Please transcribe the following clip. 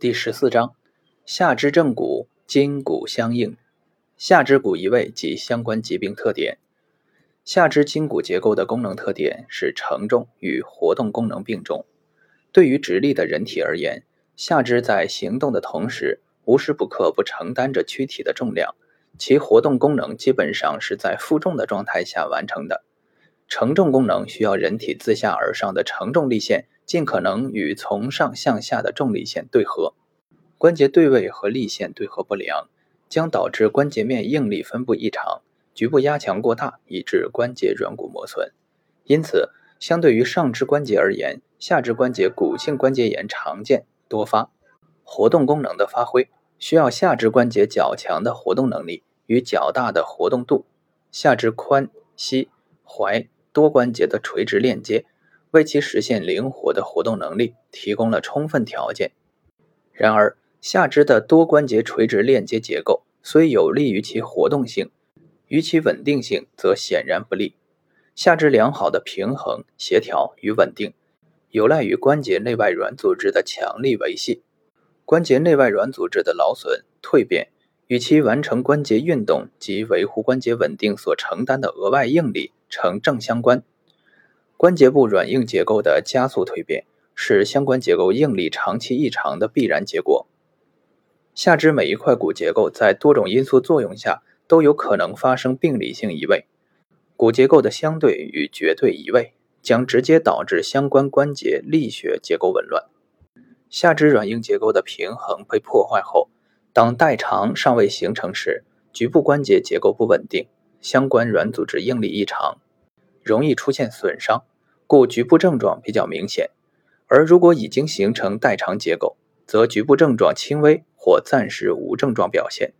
第十四章，下肢正骨筋骨相应，下肢骨移位及相关疾病特点。下肢筋骨结构的功能特点是承重与活动功能并重。对于直立的人体而言，下肢在行动的同时，无时不刻不承担着躯体的重量，其活动功能基本上是在负重的状态下完成的。承重功能需要人体自下而上的承重力线。尽可能与从上向下的重力线对合，关节对位和力线对合不良，将导致关节面应力分布异常，局部压强过大，以致关节软骨磨损。因此，相对于上肢关节而言，下肢关节骨性关节炎常见多发。活动功能的发挥需要下肢关节较强的活动能力与较大的活动度，下肢髋、膝、踝多关节的垂直链接。为其实现灵活的活动能力提供了充分条件。然而，下肢的多关节垂直链接结构虽有利于其活动性，与其稳定性则显然不利。下肢良好的平衡、协调与稳定，有赖于关节内外软组织的强力维系。关节内外软组织的劳损、蜕变，与其完成关节运动及维护关节稳定所承担的额外应力呈正相关。关节部软硬结构的加速蜕变，是相关结构应力长期异常的必然结果。下肢每一块骨结构在多种因素作用下，都有可能发生病理性移位。骨结构的相对与绝对移位，将直接导致相关关节力学结构紊乱。下肢软硬结构的平衡被破坏后，当代偿尚未形成时，局部关节结构不稳定，相关软组织应力异常，容易出现损伤。故局部症状比较明显，而如果已经形成代偿结构，则局部症状轻微或暂时无症状表现。